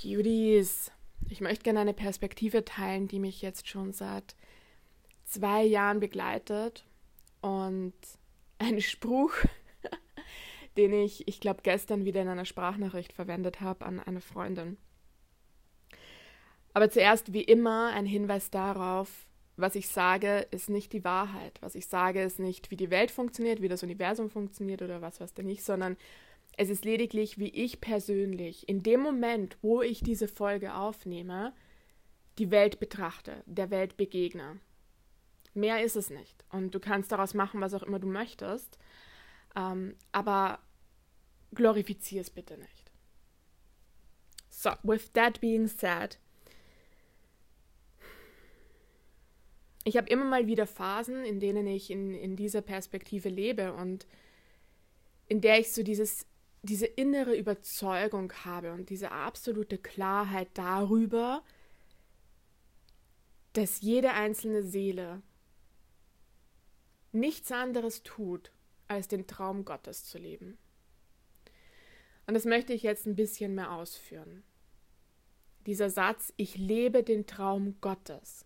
Cuties, ich möchte gerne eine Perspektive teilen, die mich jetzt schon seit zwei Jahren begleitet und ein Spruch, den ich, ich glaube, gestern wieder in einer Sprachnachricht verwendet habe an eine Freundin. Aber zuerst, wie immer, ein Hinweis darauf, was ich sage, ist nicht die Wahrheit. Was ich sage, ist nicht, wie die Welt funktioniert, wie das Universum funktioniert oder was was denn nicht, sondern es ist lediglich, wie ich persönlich in dem Moment, wo ich diese Folge aufnehme, die Welt betrachte, der Welt begegne. Mehr ist es nicht. Und du kannst daraus machen, was auch immer du möchtest. Ähm, aber glorifizier es bitte nicht. So, with that being said, ich habe immer mal wieder Phasen, in denen ich in, in dieser Perspektive lebe und in der ich so dieses diese innere Überzeugung habe und diese absolute Klarheit darüber, dass jede einzelne Seele nichts anderes tut, als den Traum Gottes zu leben. Und das möchte ich jetzt ein bisschen mehr ausführen. Dieser Satz, ich lebe den Traum Gottes,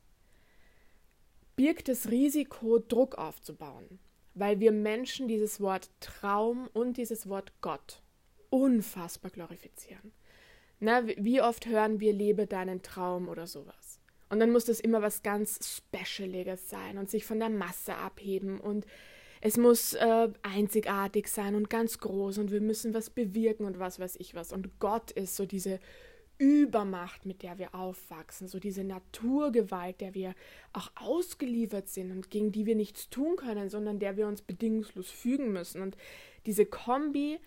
birgt das Risiko, Druck aufzubauen, weil wir Menschen dieses Wort Traum und dieses Wort Gott unfassbar glorifizieren. Na, wie oft hören wir, lebe deinen Traum oder sowas. Und dann muss das immer was ganz Specialiges sein und sich von der Masse abheben und es muss äh, einzigartig sein und ganz groß und wir müssen was bewirken und was weiß ich was. Und Gott ist so diese Übermacht, mit der wir aufwachsen, so diese Naturgewalt, der wir auch ausgeliefert sind und gegen die wir nichts tun können, sondern der wir uns bedingungslos fügen müssen. Und diese Kombi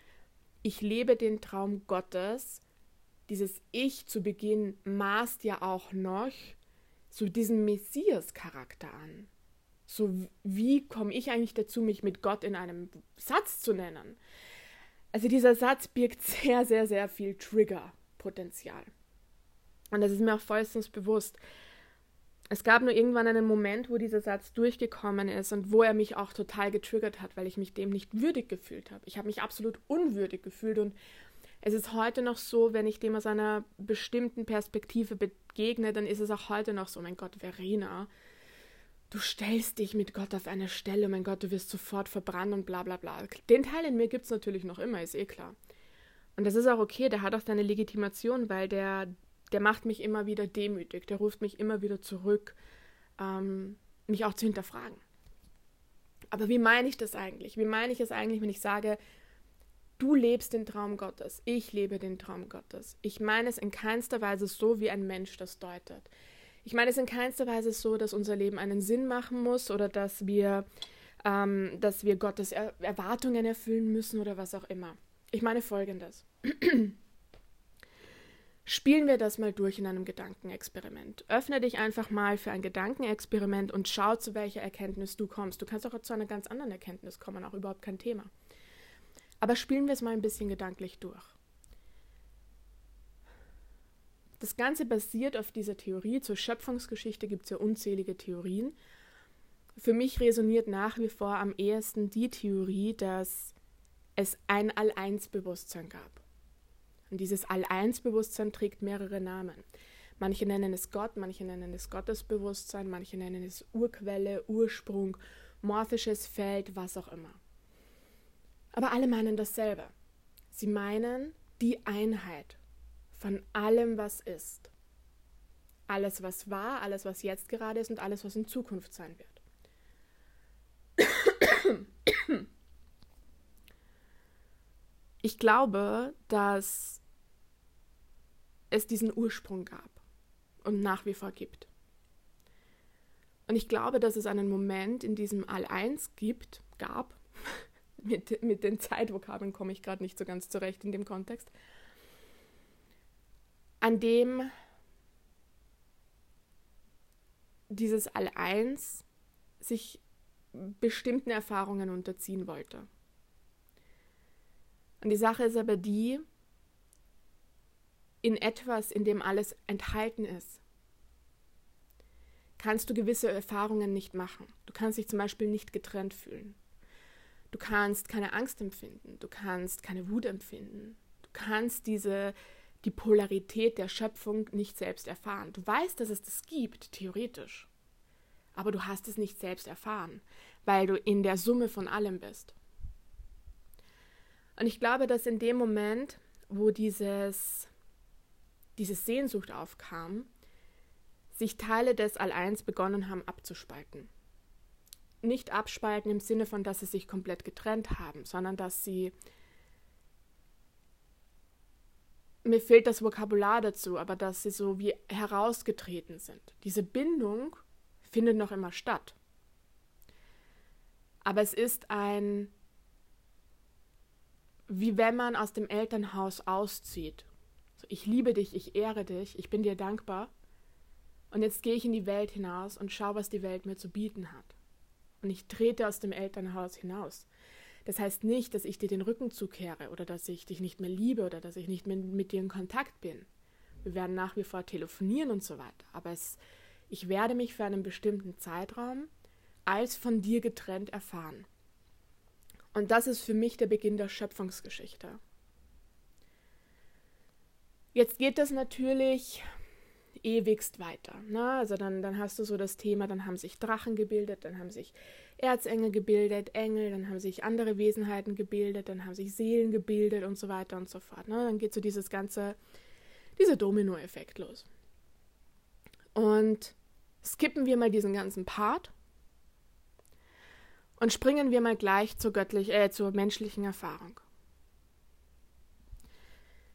ich lebe den Traum Gottes, dieses Ich zu Beginn maßt ja auch noch so diesen Messias-Charakter an. So wie komme ich eigentlich dazu, mich mit Gott in einem Satz zu nennen? Also dieser Satz birgt sehr, sehr, sehr viel Trigger-Potenzial. Und das ist mir auch vollstens bewusst. Es gab nur irgendwann einen Moment, wo dieser Satz durchgekommen ist und wo er mich auch total getriggert hat, weil ich mich dem nicht würdig gefühlt habe. Ich habe mich absolut unwürdig gefühlt und es ist heute noch so, wenn ich dem aus einer bestimmten Perspektive begegne, dann ist es auch heute noch so, mein Gott, Verena, du stellst dich mit Gott auf eine Stelle, mein Gott, du wirst sofort verbrannt und bla bla bla. Den Teil in mir gibt es natürlich noch immer, ist eh klar. Und das ist auch okay, der hat auch seine Legitimation, weil der der macht mich immer wieder demütig, der ruft mich immer wieder zurück, ähm, mich auch zu hinterfragen. Aber wie meine ich das eigentlich? Wie meine ich es eigentlich, wenn ich sage, du lebst den Traum Gottes, ich lebe den Traum Gottes? Ich meine es in keinster Weise so, wie ein Mensch das deutet. Ich meine es in keinster Weise so, dass unser Leben einen Sinn machen muss oder dass wir, ähm, dass wir Gottes er Erwartungen erfüllen müssen oder was auch immer. Ich meine folgendes. Spielen wir das mal durch in einem Gedankenexperiment. Öffne dich einfach mal für ein Gedankenexperiment und schau, zu welcher Erkenntnis du kommst. Du kannst auch zu einer ganz anderen Erkenntnis kommen, auch überhaupt kein Thema. Aber spielen wir es mal ein bisschen gedanklich durch. Das Ganze basiert auf dieser Theorie. Zur Schöpfungsgeschichte gibt es ja unzählige Theorien. Für mich resoniert nach wie vor am ehesten die Theorie, dass es ein All-Eins-Bewusstsein gab. Und dieses All-Eins-Bewusstsein trägt mehrere Namen. Manche nennen es Gott, manche nennen es Gottesbewusstsein, manche nennen es Urquelle, Ursprung, morphisches Feld, was auch immer. Aber alle meinen dasselbe. Sie meinen die Einheit von allem, was ist. Alles, was war, alles, was jetzt gerade ist und alles, was in Zukunft sein wird. Ich glaube, dass es diesen Ursprung gab und nach wie vor gibt. Und ich glaube, dass es einen Moment in diesem All-Eins gibt, gab, mit, mit den Zeitvokabeln komme ich gerade nicht so ganz zurecht in dem Kontext, an dem dieses All-Eins sich bestimmten Erfahrungen unterziehen wollte. Und die Sache ist aber die, in etwas, in dem alles enthalten ist, kannst du gewisse Erfahrungen nicht machen. Du kannst dich zum Beispiel nicht getrennt fühlen. Du kannst keine Angst empfinden. Du kannst keine Wut empfinden. Du kannst diese die Polarität der Schöpfung nicht selbst erfahren. Du weißt, dass es das gibt, theoretisch. Aber du hast es nicht selbst erfahren, weil du in der Summe von allem bist. Und ich glaube, dass in dem Moment, wo dieses, diese Sehnsucht aufkam, sich Teile des All-Eins begonnen haben abzuspalten. Nicht abspalten im Sinne von, dass sie sich komplett getrennt haben, sondern dass sie mir fehlt das Vokabular dazu, aber dass sie so wie herausgetreten sind. Diese Bindung findet noch immer statt. Aber es ist ein, wie wenn man aus dem Elternhaus auszieht. Ich liebe dich, ich ehre dich, ich bin dir dankbar. Und jetzt gehe ich in die Welt hinaus und schaue, was die Welt mir zu bieten hat. Und ich trete aus dem Elternhaus hinaus. Das heißt nicht, dass ich dir den Rücken zukehre oder dass ich dich nicht mehr liebe oder dass ich nicht mehr mit dir in Kontakt bin. Wir werden nach wie vor telefonieren und so weiter. Aber es, ich werde mich für einen bestimmten Zeitraum als von dir getrennt erfahren. Und das ist für mich der Beginn der Schöpfungsgeschichte. Jetzt geht das natürlich ewigst weiter. Ne? Also dann, dann hast du so das Thema, dann haben sich Drachen gebildet, dann haben sich Erzengel gebildet, Engel, dann haben sich andere Wesenheiten gebildet, dann haben sich Seelen gebildet und so weiter und so fort. Ne? Dann geht so dieses ganze, dieser Domino-Effekt los. Und skippen wir mal diesen ganzen Part und springen wir mal gleich zur göttlich, äh, zur menschlichen Erfahrung.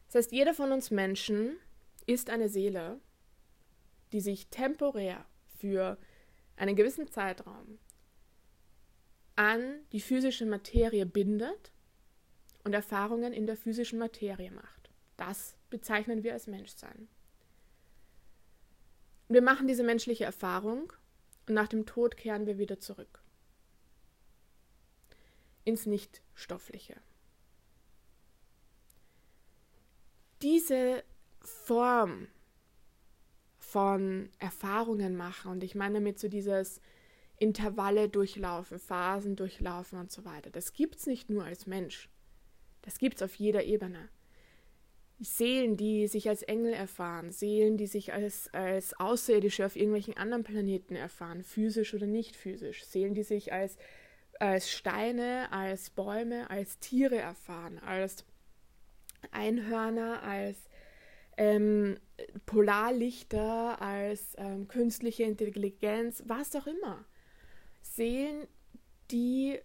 Das heißt, jeder von uns Menschen ist eine Seele, die sich temporär für einen gewissen Zeitraum an die physische Materie bindet und Erfahrungen in der physischen Materie macht. Das bezeichnen wir als Menschsein. Wir machen diese menschliche Erfahrung und nach dem Tod kehren wir wieder zurück ins Nichtstoffliche. Diese Form von Erfahrungen machen, und ich meine damit so dieses Intervalle durchlaufen, Phasen durchlaufen und so weiter. Das gibt es nicht nur als Mensch. Das gibt es auf jeder Ebene. Seelen, die sich als Engel erfahren, Seelen, die sich als, als Außerirdische auf irgendwelchen anderen Planeten erfahren, physisch oder nicht physisch, Seelen, die sich als, als Steine, als Bäume, als Tiere erfahren, als Einhörner, als ähm, Polarlichter, als ähm, künstliche Intelligenz, was auch immer. Seelen, die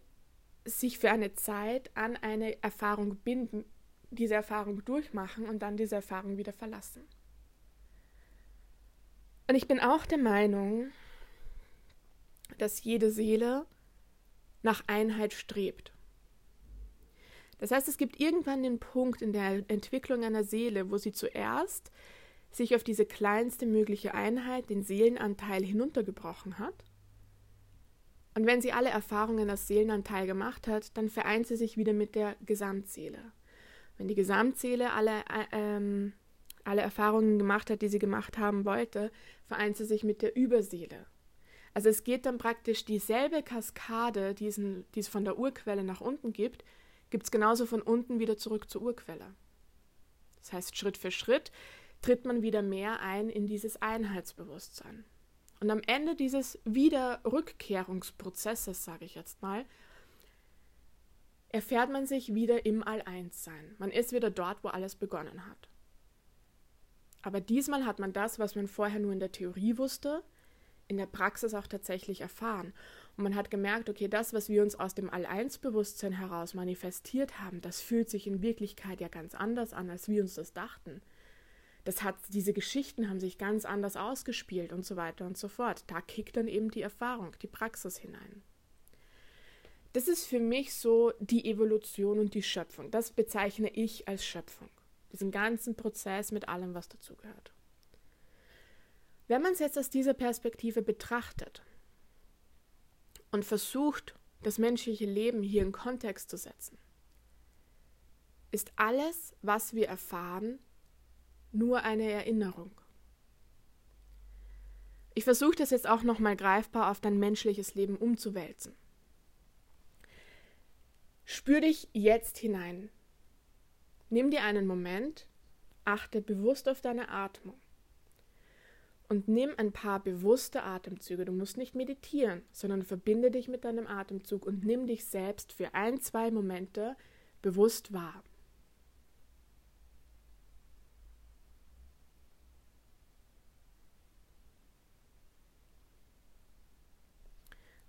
sich für eine Zeit an eine Erfahrung binden, diese Erfahrung durchmachen und dann diese Erfahrung wieder verlassen. Und ich bin auch der Meinung, dass jede Seele nach Einheit strebt. Das heißt, es gibt irgendwann den Punkt in der Entwicklung einer Seele, wo sie zuerst sich auf diese kleinste mögliche Einheit, den Seelenanteil, hinuntergebrochen hat und wenn sie alle Erfahrungen als Seelenanteil gemacht hat, dann vereint sie sich wieder mit der Gesamtseele. Wenn die Gesamtseele alle, äh, alle Erfahrungen gemacht hat, die sie gemacht haben wollte, vereint sie sich mit der Überseele. Also es geht dann praktisch dieselbe Kaskade, die es von der Urquelle nach unten gibt, gibt es genauso von unten wieder zurück zur Urquelle. Das heißt, Schritt für Schritt tritt man wieder mehr ein in dieses Einheitsbewusstsein. Und am Ende dieses Wiederrückkehrungsprozesses, sage ich jetzt mal, erfährt man sich wieder im All-Eins-Sein. Man ist wieder dort, wo alles begonnen hat. Aber diesmal hat man das, was man vorher nur in der Theorie wusste, in der Praxis auch tatsächlich erfahren. Und man hat gemerkt, okay, das, was wir uns aus dem All-Eins-Bewusstsein heraus manifestiert haben, das fühlt sich in Wirklichkeit ja ganz anders an, als wir uns das dachten das hat, diese Geschichten haben sich ganz anders ausgespielt und so weiter und so fort. Da kickt dann eben die Erfahrung, die Praxis hinein. Das ist für mich so die Evolution und die Schöpfung. Das bezeichne ich als Schöpfung. Diesen ganzen Prozess mit allem, was dazugehört. Wenn man es jetzt aus dieser Perspektive betrachtet und versucht, das menschliche Leben hier in Kontext zu setzen, ist alles, was wir erfahren, nur eine Erinnerung. Ich versuche das jetzt auch nochmal greifbar auf dein menschliches Leben umzuwälzen. Spür dich jetzt hinein. Nimm dir einen Moment achte bewusst auf deine Atmung und nimm ein paar bewusste Atemzüge. Du musst nicht meditieren, sondern verbinde dich mit deinem Atemzug und nimm dich selbst für ein, zwei Momente bewusst wahr.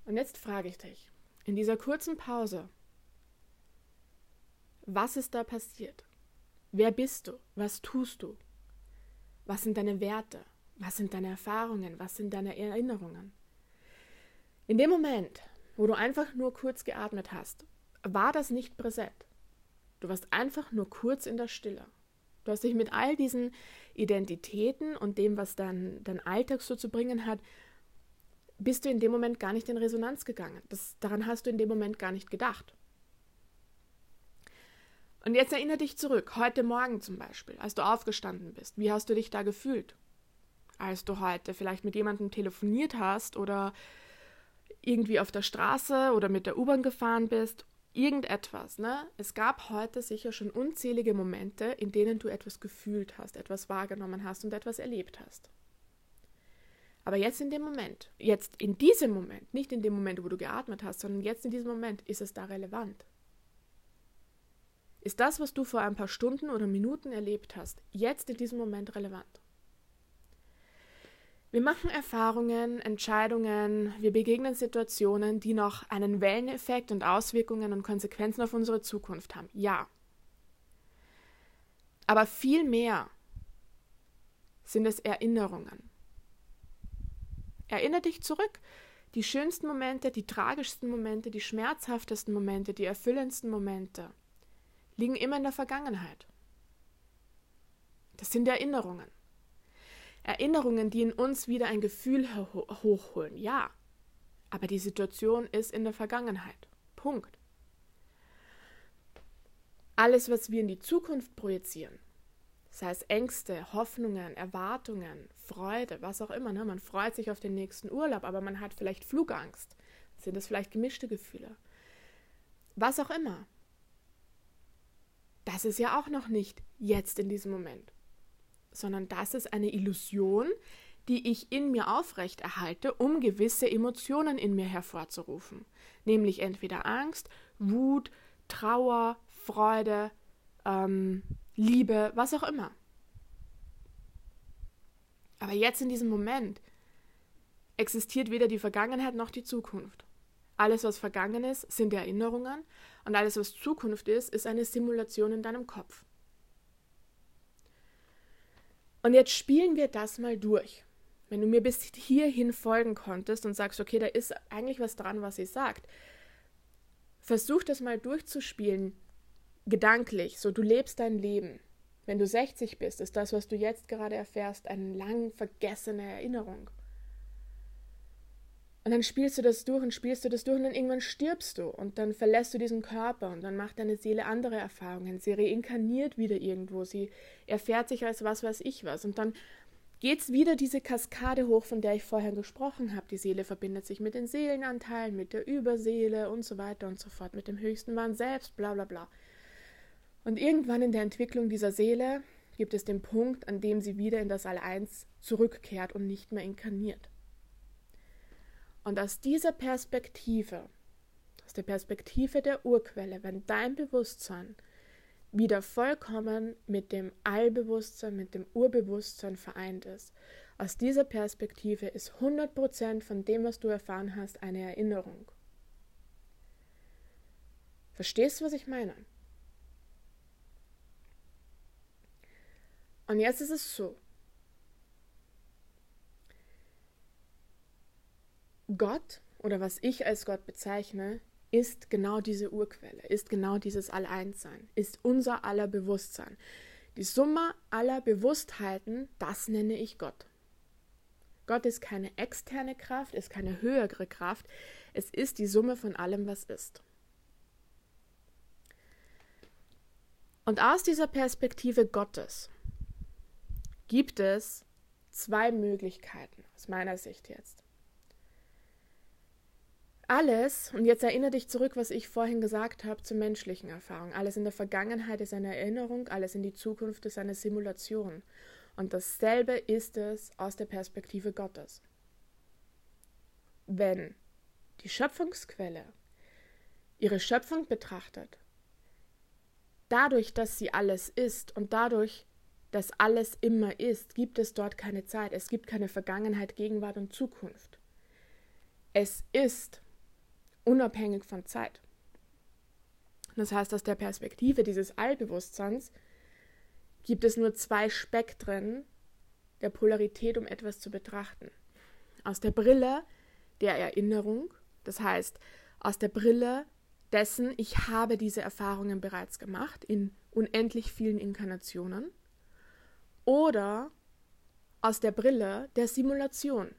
Und jetzt frage ich dich, in dieser kurzen Pause, was ist da passiert? Wer bist du? Was tust du? Was sind deine Werte? Was sind deine Erfahrungen? Was sind deine Erinnerungen? In dem Moment, wo du einfach nur kurz geatmet hast, war das nicht präsent. Du warst einfach nur kurz in der Stille. Du hast dich mit all diesen Identitäten und dem, was dein, dein Alltag so zu bringen hat, bist du in dem Moment gar nicht in Resonanz gegangen. Das, daran hast du in dem Moment gar nicht gedacht. Und jetzt erinnere dich zurück, heute Morgen zum Beispiel, als du aufgestanden bist. Wie hast du dich da gefühlt? Als du heute vielleicht mit jemandem telefoniert hast oder irgendwie auf der Straße oder mit der U-Bahn gefahren bist. Irgendetwas, ne? Es gab heute sicher schon unzählige Momente, in denen du etwas gefühlt hast, etwas wahrgenommen hast und etwas erlebt hast. Aber jetzt in dem Moment, jetzt in diesem Moment, nicht in dem Moment, wo du geatmet hast, sondern jetzt in diesem Moment, ist es da relevant. Ist das, was du vor ein paar Stunden oder Minuten erlebt hast, jetzt in diesem Moment relevant? Wir machen Erfahrungen, Entscheidungen, wir begegnen Situationen, die noch einen Welleneffekt und Auswirkungen und Konsequenzen auf unsere Zukunft haben. Ja. Aber viel mehr sind es Erinnerungen. Erinnere dich zurück. Die schönsten Momente, die tragischsten Momente, die schmerzhaftesten Momente, die erfüllendsten Momente liegen immer in der Vergangenheit. Das sind Erinnerungen. Erinnerungen, die in uns wieder ein Gefühl hochholen, ja. Aber die Situation ist in der Vergangenheit. Punkt. Alles, was wir in die Zukunft projizieren, sei es Ängste, Hoffnungen, Erwartungen, Freude, was auch immer. Ne? Man freut sich auf den nächsten Urlaub, aber man hat vielleicht Flugangst. Sind es vielleicht gemischte Gefühle? Was auch immer. Das ist ja auch noch nicht jetzt in diesem Moment, sondern das ist eine Illusion, die ich in mir aufrechterhalte, um gewisse Emotionen in mir hervorzurufen. Nämlich entweder Angst, Wut, Trauer, Freude, ähm, Liebe, was auch immer. Aber jetzt in diesem Moment existiert weder die Vergangenheit noch die Zukunft. Alles, was vergangen ist, sind Erinnerungen und alles, was Zukunft ist, ist eine Simulation in deinem Kopf. Und jetzt spielen wir das mal durch. Wenn du mir bis hierhin folgen konntest und sagst, okay, da ist eigentlich was dran, was sie sagt, versuch das mal durchzuspielen, gedanklich, so du lebst dein Leben. Wenn du 60 bist, ist das, was du jetzt gerade erfährst, eine lang vergessene Erinnerung. Und dann spielst du das durch und spielst du das durch und dann irgendwann stirbst du und dann verlässt du diesen Körper und dann macht deine Seele andere Erfahrungen. Sie reinkarniert wieder irgendwo, sie erfährt sich als was weiß ich was und dann geht's wieder diese Kaskade hoch, von der ich vorher gesprochen habe. Die Seele verbindet sich mit den Seelenanteilen, mit der Überseele und so weiter und so fort, mit dem höchsten Mann selbst, bla bla bla. Und irgendwann in der Entwicklung dieser Seele gibt es den Punkt, an dem sie wieder in das All-Eins zurückkehrt und nicht mehr inkarniert. Und aus dieser Perspektive, aus der Perspektive der Urquelle, wenn dein Bewusstsein wieder vollkommen mit dem Allbewusstsein, mit dem Urbewusstsein vereint ist, aus dieser Perspektive ist 100% von dem, was du erfahren hast, eine Erinnerung. Verstehst du, was ich meine? Und jetzt ist es so. Gott oder was ich als Gott bezeichne, ist genau diese Urquelle, ist genau dieses Alleinssein, ist unser aller Bewusstsein. Die Summe aller Bewusstheiten, das nenne ich Gott. Gott ist keine externe Kraft, ist keine höhere Kraft, es ist die Summe von allem, was ist. Und aus dieser Perspektive Gottes gibt es zwei Möglichkeiten, aus meiner Sicht jetzt. Alles, und jetzt erinnere dich zurück, was ich vorhin gesagt habe zur menschlichen Erfahrung. Alles in der Vergangenheit ist eine Erinnerung, alles in die Zukunft ist eine Simulation. Und dasselbe ist es aus der Perspektive Gottes. Wenn die Schöpfungsquelle ihre Schöpfung betrachtet, dadurch, dass sie alles ist und dadurch, dass alles immer ist, gibt es dort keine Zeit. Es gibt keine Vergangenheit, Gegenwart und Zukunft. Es ist unabhängig von Zeit. Das heißt, aus der Perspektive dieses Allbewusstseins gibt es nur zwei Spektren der Polarität, um etwas zu betrachten. Aus der Brille der Erinnerung, das heißt, aus der Brille dessen, ich habe diese Erfahrungen bereits gemacht in unendlich vielen Inkarnationen, oder aus der Brille der Simulation,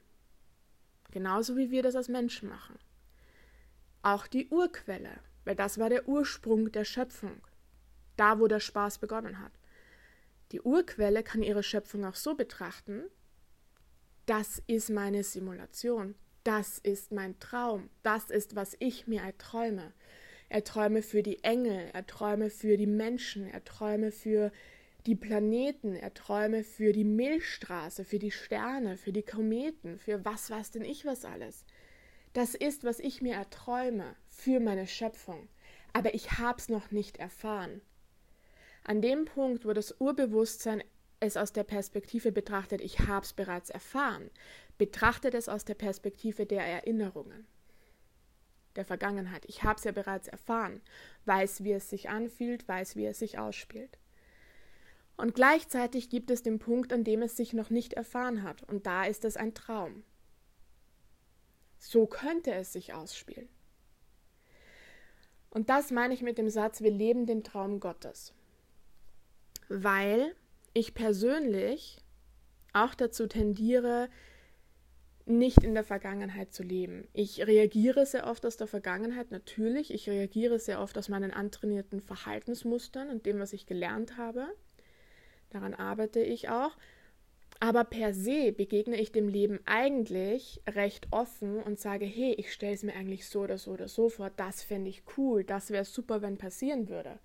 genauso wie wir das als Menschen machen auch die Urquelle, weil das war der Ursprung der Schöpfung, da wo der Spaß begonnen hat. Die Urquelle kann ihre Schöpfung auch so betrachten, das ist meine Simulation, das ist mein Traum, das ist, was ich mir erträume. Erträume für die Engel, erträume für die Menschen, erträume für die Planeten, erträume für die Milchstraße, für die Sterne, für die Kometen, für was weiß denn ich was alles. Das ist, was ich mir erträume für meine Schöpfung, aber ich hab's noch nicht erfahren. An dem Punkt, wo das Urbewusstsein es aus der Perspektive betrachtet, ich hab's bereits erfahren, betrachtet es aus der Perspektive der Erinnerungen, der Vergangenheit. Ich hab's ja bereits erfahren, weiß, wie es sich anfühlt, weiß, wie es sich ausspielt. Und gleichzeitig gibt es den Punkt, an dem es sich noch nicht erfahren hat, und da ist es ein Traum. So könnte es sich ausspielen. Und das meine ich mit dem Satz, wir leben den Traum Gottes. Weil ich persönlich auch dazu tendiere, nicht in der Vergangenheit zu leben. Ich reagiere sehr oft aus der Vergangenheit, natürlich. Ich reagiere sehr oft aus meinen antrainierten Verhaltensmustern und dem, was ich gelernt habe. Daran arbeite ich auch. Aber per se begegne ich dem Leben eigentlich recht offen und sage, hey, ich stelle es mir eigentlich so oder so oder so vor, das fände ich cool, das wäre super, wenn passieren würde.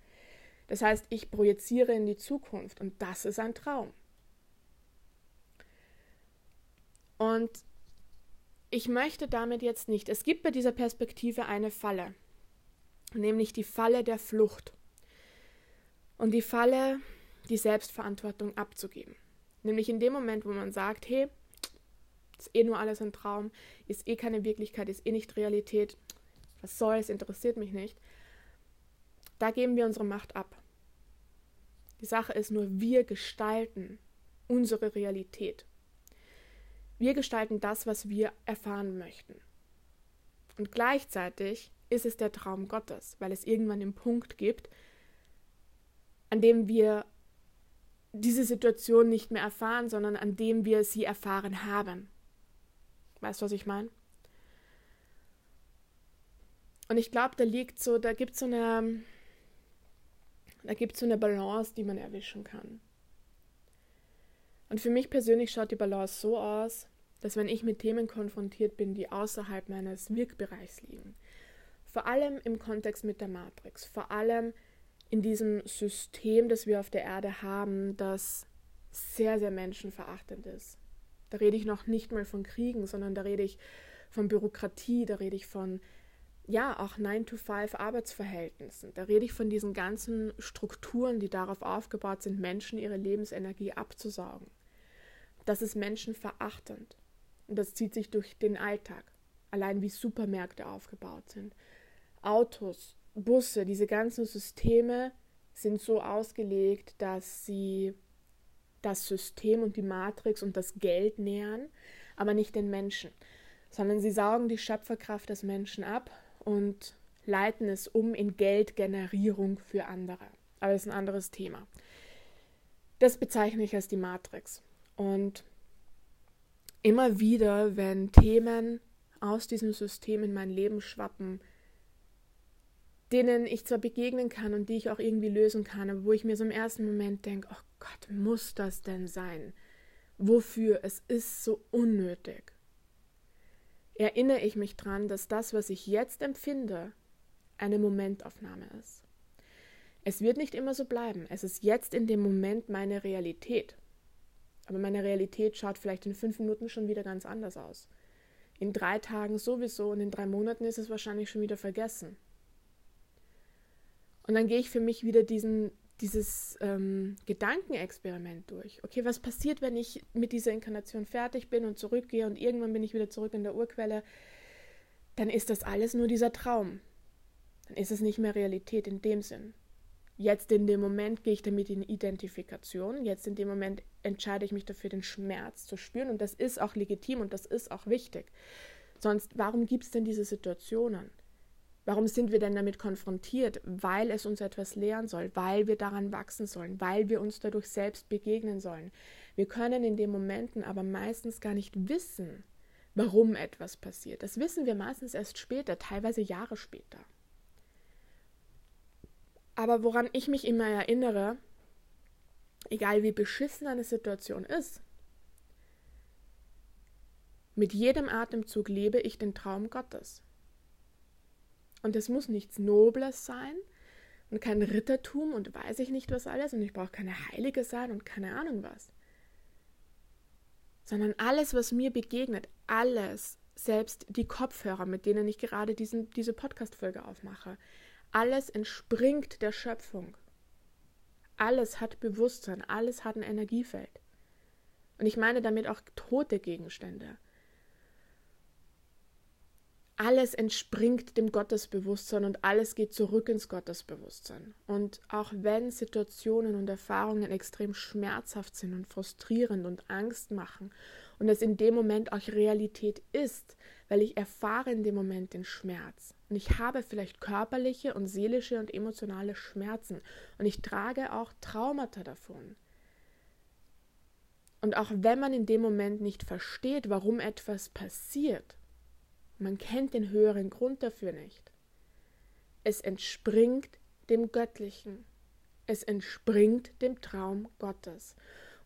Das heißt, ich projiziere in die Zukunft und das ist ein Traum. Und ich möchte damit jetzt nicht, es gibt bei dieser Perspektive eine Falle, nämlich die Falle der Flucht und die Falle, die Selbstverantwortung abzugeben. Nämlich in dem Moment, wo man sagt, hey, ist eh nur alles ein Traum, ist eh keine Wirklichkeit, ist eh nicht Realität, was soll es, interessiert mich nicht. Da geben wir unsere Macht ab. Die Sache ist nur, wir gestalten unsere Realität. Wir gestalten das, was wir erfahren möchten. Und gleichzeitig ist es der Traum Gottes, weil es irgendwann den Punkt gibt, an dem wir diese Situation nicht mehr erfahren, sondern an dem wir sie erfahren haben. Weißt du, was ich meine? Und ich glaube, da liegt so, da gibt so eine, da gibt so eine Balance, die man erwischen kann. Und für mich persönlich schaut die Balance so aus, dass wenn ich mit Themen konfrontiert bin, die außerhalb meines Wirkbereichs liegen, vor allem im Kontext mit der Matrix, vor allem in diesem System, das wir auf der Erde haben, das sehr, sehr menschenverachtend ist. Da rede ich noch nicht mal von Kriegen, sondern da rede ich von Bürokratie, da rede ich von, ja, auch 9-to-5 Arbeitsverhältnissen. Da rede ich von diesen ganzen Strukturen, die darauf aufgebaut sind, Menschen ihre Lebensenergie abzusaugen. Das ist menschenverachtend. Und das zieht sich durch den Alltag. Allein wie Supermärkte aufgebaut sind. Autos, Busse, diese ganzen Systeme sind so ausgelegt, dass sie das System und die Matrix und das Geld nähern, aber nicht den Menschen, sondern sie saugen die Schöpferkraft des Menschen ab und leiten es um in Geldgenerierung für andere. Aber das ist ein anderes Thema. Das bezeichne ich als die Matrix. Und immer wieder, wenn Themen aus diesem System in mein Leben schwappen, denen ich zwar begegnen kann und die ich auch irgendwie lösen kann, aber wo ich mir so im ersten Moment denke, oh Gott, muss das denn sein? Wofür? Es ist so unnötig. erinnere ich mich daran, dass das, was ich jetzt empfinde, eine Momentaufnahme ist. Es wird nicht immer so bleiben. Es ist jetzt in dem Moment meine Realität. Aber meine Realität schaut vielleicht in fünf Minuten schon wieder ganz anders aus. In drei Tagen sowieso und in drei Monaten ist es wahrscheinlich schon wieder vergessen. Und dann gehe ich für mich wieder diesen, dieses ähm, Gedankenexperiment durch. Okay, was passiert, wenn ich mit dieser Inkarnation fertig bin und zurückgehe und irgendwann bin ich wieder zurück in der Urquelle? Dann ist das alles nur dieser Traum. Dann ist es nicht mehr Realität in dem Sinn. Jetzt in dem Moment gehe ich damit in Identifikation. Jetzt in dem Moment entscheide ich mich dafür, den Schmerz zu spüren. Und das ist auch legitim und das ist auch wichtig. Sonst, warum gibt es denn diese Situationen? Warum sind wir denn damit konfrontiert? Weil es uns etwas lehren soll, weil wir daran wachsen sollen, weil wir uns dadurch selbst begegnen sollen. Wir können in den Momenten aber meistens gar nicht wissen, warum etwas passiert. Das wissen wir meistens erst später, teilweise Jahre später. Aber woran ich mich immer erinnere, egal wie beschissen eine Situation ist, mit jedem Atemzug lebe ich den Traum Gottes. Und es muss nichts Nobles sein und kein Rittertum und weiß ich nicht was alles und ich brauche keine Heilige sein und keine Ahnung was. Sondern alles, was mir begegnet, alles, selbst die Kopfhörer, mit denen ich gerade diesen, diese Podcast-Folge aufmache, alles entspringt der Schöpfung. Alles hat Bewusstsein, alles hat ein Energiefeld. Und ich meine damit auch tote Gegenstände. Alles entspringt dem Gottesbewusstsein und alles geht zurück ins Gottesbewusstsein. Und auch wenn Situationen und Erfahrungen extrem schmerzhaft sind und frustrierend und Angst machen und es in dem Moment auch Realität ist, weil ich erfahre in dem Moment den Schmerz, und ich habe vielleicht körperliche und seelische und emotionale Schmerzen. Und ich trage auch Traumata davon. Und auch wenn man in dem Moment nicht versteht, warum etwas passiert, man kennt den höheren Grund dafür nicht. Es entspringt dem Göttlichen. Es entspringt dem Traum Gottes.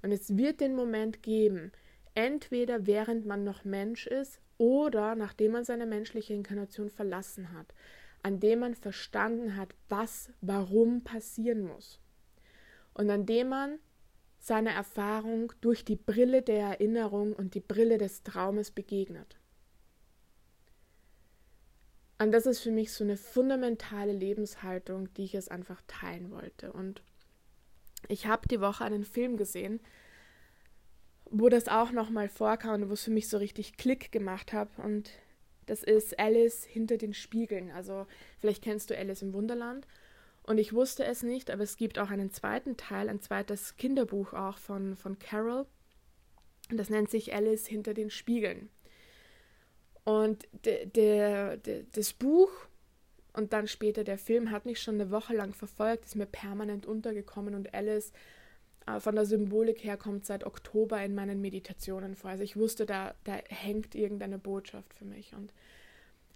Und es wird den Moment geben, entweder während man noch Mensch ist oder nachdem man seine menschliche Inkarnation verlassen hat, an dem man verstanden hat, was warum passieren muss. Und an dem man seiner Erfahrung durch die Brille der Erinnerung und die Brille des Traumes begegnet. Und das ist für mich so eine fundamentale Lebenshaltung, die ich jetzt einfach teilen wollte. Und ich habe die Woche einen Film gesehen, wo das auch nochmal vorkam und wo es für mich so richtig Klick gemacht hat. Und das ist Alice hinter den Spiegeln. Also vielleicht kennst du Alice im Wunderland. Und ich wusste es nicht, aber es gibt auch einen zweiten Teil, ein zweites Kinderbuch auch von, von Carol. Und das nennt sich Alice hinter den Spiegeln. Und de, de, de, das Buch und dann später der Film hat mich schon eine Woche lang verfolgt, ist mir permanent untergekommen und Alice äh, von der Symbolik her kommt seit Oktober in meinen Meditationen vor. Also ich wusste, da, da hängt irgendeine Botschaft für mich. Und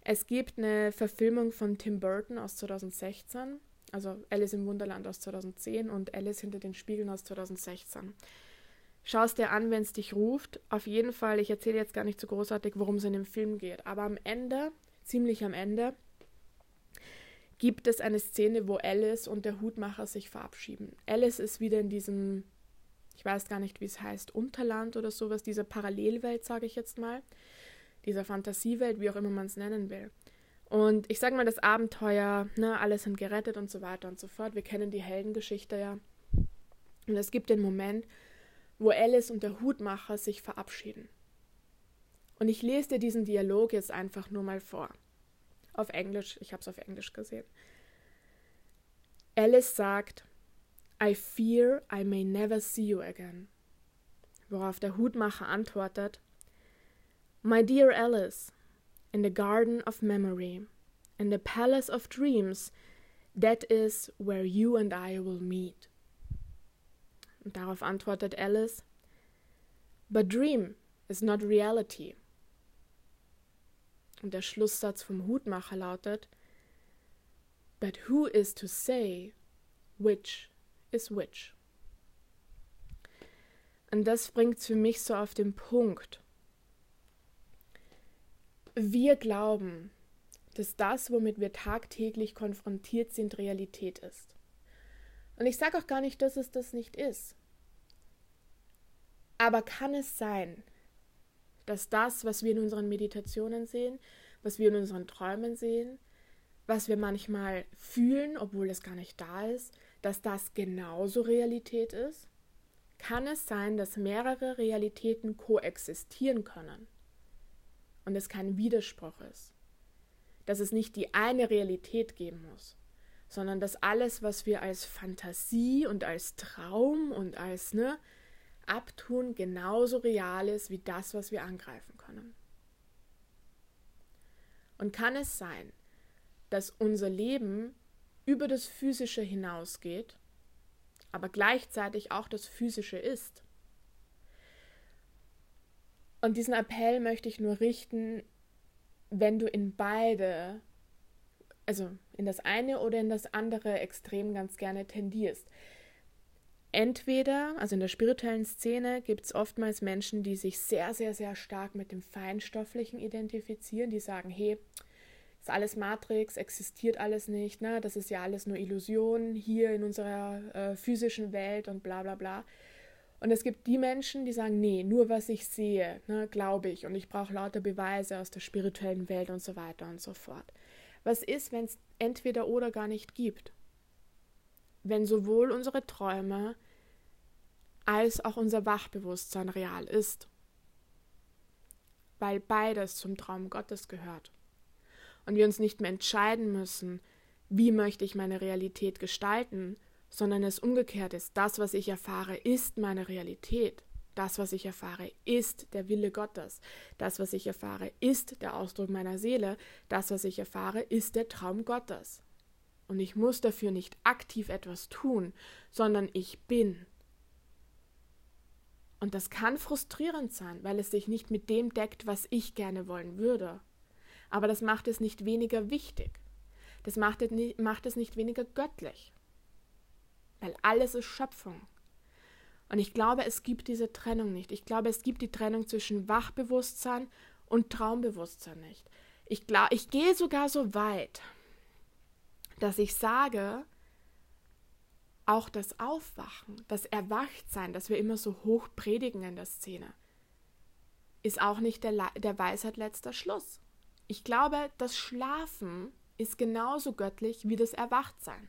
es gibt eine Verfilmung von Tim Burton aus 2016, also Alice im Wunderland aus 2010 und Alice hinter den Spiegeln aus 2016. Schau es dir an, wenn es dich ruft. Auf jeden Fall, ich erzähle jetzt gar nicht so großartig, worum es in dem Film geht. Aber am Ende, ziemlich am Ende, gibt es eine Szene, wo Alice und der Hutmacher sich verabschieden. Alice ist wieder in diesem, ich weiß gar nicht, wie es heißt, Unterland oder sowas, dieser Parallelwelt, sage ich jetzt mal, dieser Fantasiewelt, wie auch immer man es nennen will. Und ich sage mal, das Abenteuer, ne, alle sind gerettet und so weiter und so fort. Wir kennen die Heldengeschichte ja. Und es gibt den Moment, wo Alice und der Hutmacher sich verabschieden. Und ich lese dir diesen Dialog jetzt einfach nur mal vor auf Englisch, ich habe es auf Englisch gesehen. Alice sagt, I fear I may never see you again. Worauf der Hutmacher antwortet, My dear Alice, in the garden of memory, in the palace of dreams, that is where you and I will meet. Und darauf antwortet Alice, But dream is not reality. Und der Schlusssatz vom Hutmacher lautet But who is to say which is which? Und das bringt es für mich so auf den Punkt. wir glauben, dass das, womit wir tagtäglich konfrontiert sind, Realität ist. Und ich sage auch gar nicht, dass es das nicht ist. Aber kann es sein, dass das, was wir in unseren Meditationen sehen, was wir in unseren Träumen sehen, was wir manchmal fühlen, obwohl es gar nicht da ist, dass das genauso Realität ist? Kann es sein, dass mehrere Realitäten koexistieren können und es kein Widerspruch ist? Dass es nicht die eine Realität geben muss, sondern dass alles, was wir als Fantasie und als Traum und als ne, abtun, genauso real ist wie das, was wir angreifen können. Und kann es sein, dass unser Leben über das Physische hinausgeht, aber gleichzeitig auch das Physische ist? Und diesen Appell möchte ich nur richten, wenn du in beide also in das eine oder in das andere Extrem ganz gerne tendierst. Entweder, also in der spirituellen Szene gibt es oftmals Menschen, die sich sehr, sehr, sehr stark mit dem Feinstofflichen identifizieren, die sagen, hey, ist alles Matrix, existiert alles nicht, ne? das ist ja alles nur Illusion hier in unserer äh, physischen Welt und bla bla bla. Und es gibt die Menschen, die sagen, nee, nur was ich sehe, ne, glaube ich, und ich brauche lauter Beweise aus der spirituellen Welt und so weiter und so fort. Was ist, wenn es entweder oder gar nicht gibt? Wenn sowohl unsere Träume als auch unser Wachbewusstsein real ist. Weil beides zum Traum Gottes gehört. Und wir uns nicht mehr entscheiden müssen, wie möchte ich meine Realität gestalten, sondern es umgekehrt ist. Das, was ich erfahre, ist meine Realität. Das, was ich erfahre, ist der Wille Gottes. Das, was ich erfahre, ist der Ausdruck meiner Seele. Das, was ich erfahre, ist der Traum Gottes. Und ich muss dafür nicht aktiv etwas tun, sondern ich bin. Und das kann frustrierend sein, weil es sich nicht mit dem deckt, was ich gerne wollen würde. Aber das macht es nicht weniger wichtig. Das macht es nicht weniger göttlich. Weil alles ist Schöpfung. Und ich glaube, es gibt diese Trennung nicht. Ich glaube, es gibt die Trennung zwischen Wachbewusstsein und Traumbewusstsein nicht. Ich, glaube, ich gehe sogar so weit, dass ich sage, auch das Aufwachen, das Erwachtsein, das wir immer so hoch predigen in der Szene, ist auch nicht der, der Weisheit letzter Schluss. Ich glaube, das Schlafen ist genauso göttlich wie das Erwachtsein.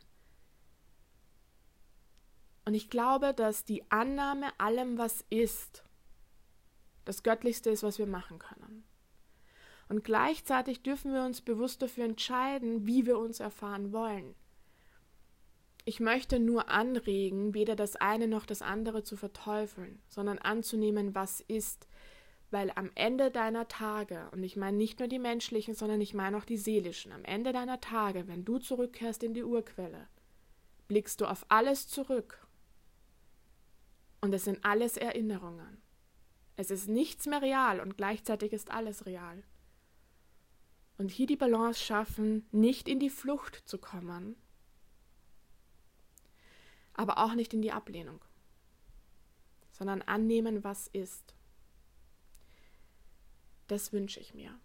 Und ich glaube, dass die Annahme allem, was ist, das Göttlichste ist, was wir machen können. Und gleichzeitig dürfen wir uns bewusst dafür entscheiden, wie wir uns erfahren wollen. Ich möchte nur anregen, weder das eine noch das andere zu verteufeln, sondern anzunehmen, was ist, weil am Ende deiner Tage, und ich meine nicht nur die menschlichen, sondern ich meine auch die seelischen, am Ende deiner Tage, wenn du zurückkehrst in die Urquelle, blickst du auf alles zurück und es sind alles Erinnerungen. Es ist nichts mehr real und gleichzeitig ist alles real. Und hier die Balance schaffen, nicht in die Flucht zu kommen, aber auch nicht in die Ablehnung, sondern annehmen, was ist. Das wünsche ich mir.